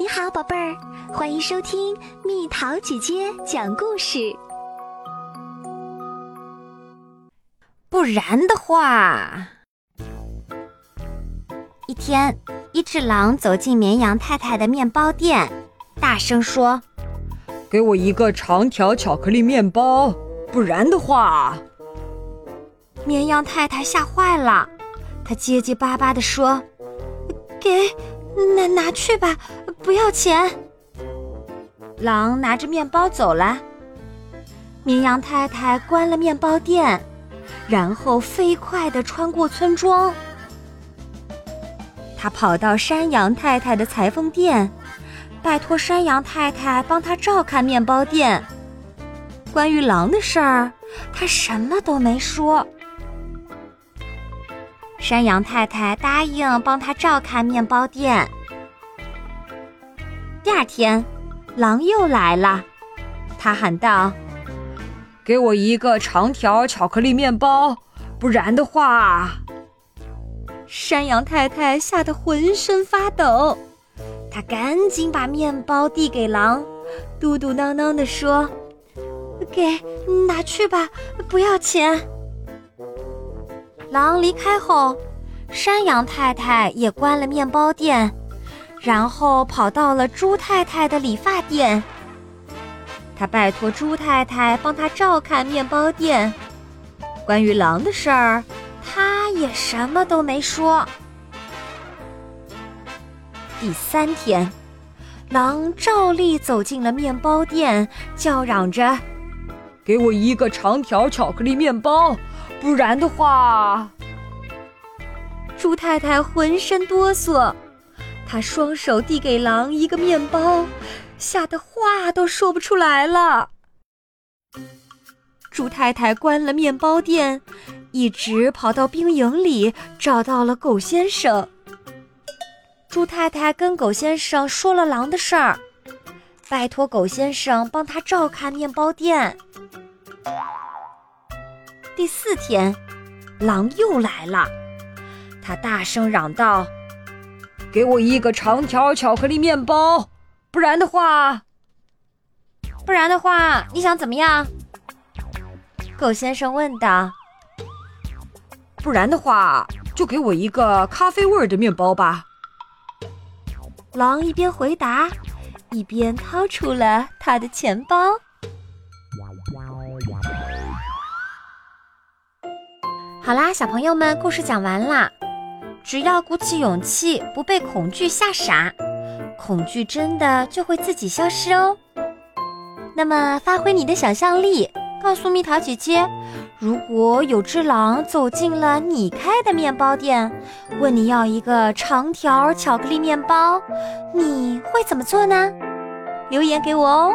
你好，宝贝儿，欢迎收听蜜桃姐姐讲故事。不然的话，一天，一只狼走进绵羊太太的面包店，大声说：“给我一个长条巧克力面包，不然的话。”绵羊太太吓坏了，她结结巴巴地说：“给，拿拿去吧。”不要钱。狼拿着面包走了。绵羊太太关了面包店，然后飞快地穿过村庄。他跑到山羊太太的裁缝店，拜托山羊太太帮他照看面包店。关于狼的事儿，他什么都没说。山羊太太答应帮他照看面包店。第二天，狼又来了。他喊道：“给我一个长条巧克力面包，不然的话。”山羊太太吓得浑身发抖，她赶紧把面包递给狼，嘟嘟囔囔地说：“给，拿去吧，不要钱。”狼离开后，山羊太太也关了面包店。然后跑到了猪太太的理发店，他拜托猪太太帮他照看面包店。关于狼的事儿，他也什么都没说。第三天，狼照例走进了面包店，叫嚷着：“给我一个长条巧克力面包，不然的话。”猪太太浑身哆嗦。他双手递给狼一个面包，吓得话都说不出来了。猪太太关了面包店，一直跑到兵营里，找到了狗先生。猪太太跟狗先生说了狼的事儿，拜托狗先生帮他照看面包店。第四天，狼又来了，他大声嚷道。给我一个长条巧克力面包，不然的话，不然的话，你想怎么样？狗先生问道。不然的话，就给我一个咖啡味的面包吧。狼一边回答，一边掏出了他的钱包。好啦，小朋友们，故事讲完啦。只要鼓起勇气，不被恐惧吓傻，恐惧真的就会自己消失哦。那么，发挥你的想象力，告诉蜜桃姐姐，如果有只狼走进了你开的面包店，问你要一个长条巧克力面包，你会怎么做呢？留言给我哦。